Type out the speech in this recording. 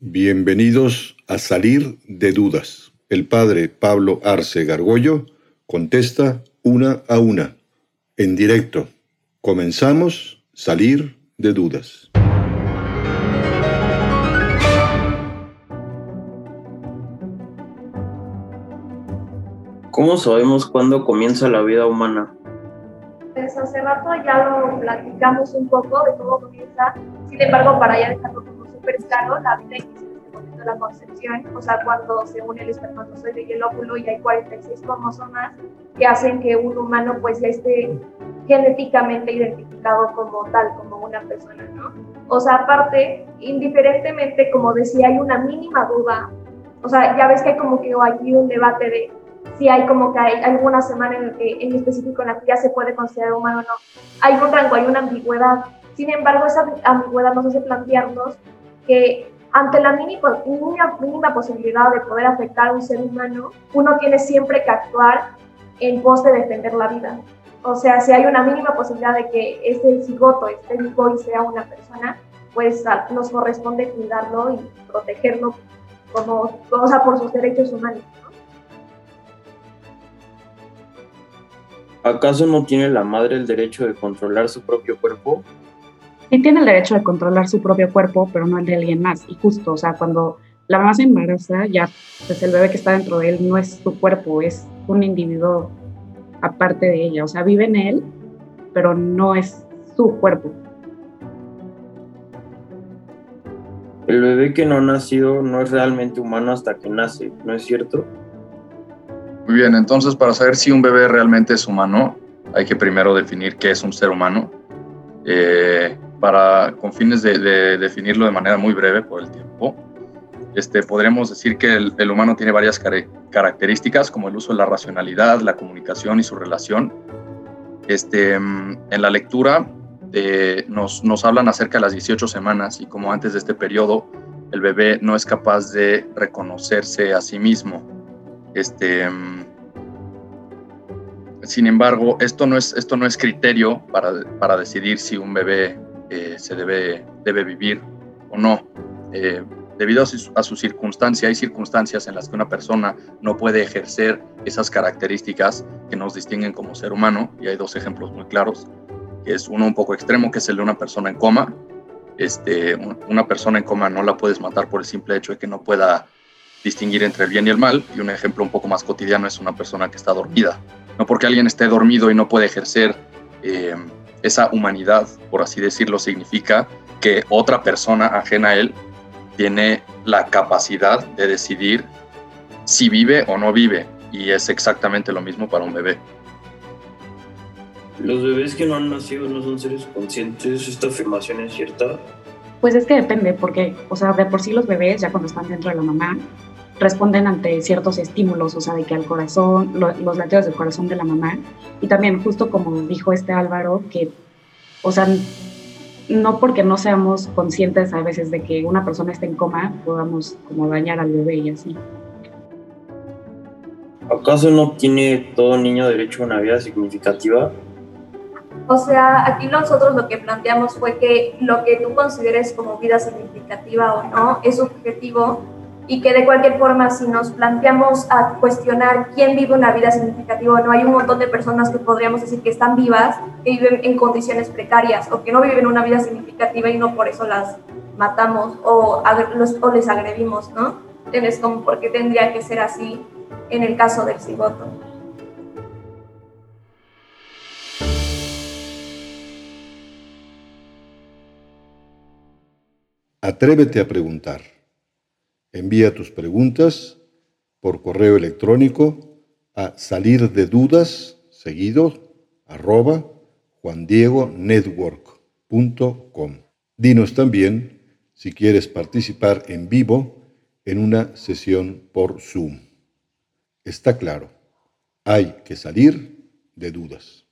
Bienvenidos a Salir de Dudas. El padre Pablo Arce Gargollo contesta una a una, en directo. Comenzamos Salir de Dudas. ¿Cómo sabemos cuándo comienza la vida humana? Pues hace rato ya lo platicamos un poco de cómo comienza, sin embargo, para ya dejarlo súper claro, la vida inicia en este momento de la concepción, o sea, cuando se une el espermatozoide y el óvulo y hay 46 cromosomas que hacen que un humano pues ya esté genéticamente identificado como tal, como una persona, ¿no? O sea, aparte, indiferentemente, como decía, hay una mínima duda, o sea, ya ves que hay como que aquí un debate de si hay como que hay alguna semana en, que, en específico en la que ya se puede considerar humano o no. Hay un rango, hay una ambigüedad. Sin embargo, esa ambigüedad nos hace plantearnos que ante la mínima, mínima, posibilidad de poder afectar a un ser humano, uno tiene siempre que actuar en pos de defender la vida. O sea, si hay una mínima posibilidad de que ese cigoto esté vivo y sea una persona, pues nos corresponde cuidarlo y protegerlo como, o por sus derechos humanos. ¿Acaso no tiene la madre el derecho de controlar su propio cuerpo? Sí tiene el derecho de controlar su propio cuerpo, pero no el de alguien más. Y justo, o sea, cuando la mamá se embaraza, ya pues el bebé que está dentro de él no es su cuerpo, es un individuo aparte de ella. O sea, vive en él, pero no es su cuerpo. El bebé que no ha nacido no es realmente humano hasta que nace, ¿no es cierto? Muy bien, entonces para saber si un bebé realmente es humano, hay que primero definir qué es un ser humano. Eh, para, con fines de, definirlo de manera muy breve por el tiempo, este, podremos decir que el, humano tiene varias características, como el uso de la racionalidad, la comunicación y su relación. Este, en la lectura eh, nos, nos hablan acerca de las 18 semanas y como antes de este periodo el bebé no es capaz de reconocerse a sí mismo este, sin embargo, esto no es, esto no es criterio para, para decidir si un bebé se debe, debe vivir o no. Eh, debido a su, a su, circunstancia, hay circunstancias en las que una persona no puede ejercer esas características que nos distinguen como ser humano, y hay dos ejemplos muy claros, es uno un poco extremo, que es el de una persona en coma. Este, una persona en coma no la puedes matar por el simple hecho de que no pueda distinguir entre el bien y el mal. Y un ejemplo un poco más cotidiano es una persona que está dormida. No porque alguien esté dormido y no puede ejercer eh, esa humanidad, por así decirlo, significa que otra persona ajena a él tiene la capacidad de decidir si vive o no vive. Y es exactamente lo mismo para un bebé. ¿Los bebés que no han nacido no son seres conscientes? ¿Esta afirmación es cierta? Pues es que depende, porque, o sea, de por sí los bebés, ya cuando están dentro de la mamá, responden ante ciertos estímulos, o sea, de que al corazón, los latidos del corazón de la mamá, y también justo como dijo este Álvaro, que, o sea, no porque no seamos conscientes a veces de que una persona está en coma, podamos como dañar al bebé y así. ¿Acaso no tiene todo niño derecho a una vida significativa? O sea, aquí nosotros lo que planteamos fue que lo que tú consideres como vida significativa o no es subjetivo y que de cualquier forma si nos planteamos a cuestionar quién vive una vida significativa no, hay un montón de personas que podríamos decir que están vivas, que viven en condiciones precarias o que no viven una vida significativa y no por eso las matamos o, o les agredimos, ¿no? Entonces, como por qué tendría que ser así en el caso del cigoto. Atrévete a preguntar. Envía tus preguntas por correo electrónico a salir de dudas seguido arroba juandiegonetwork.com. Dinos también si quieres participar en vivo en una sesión por Zoom. Está claro, hay que salir de dudas.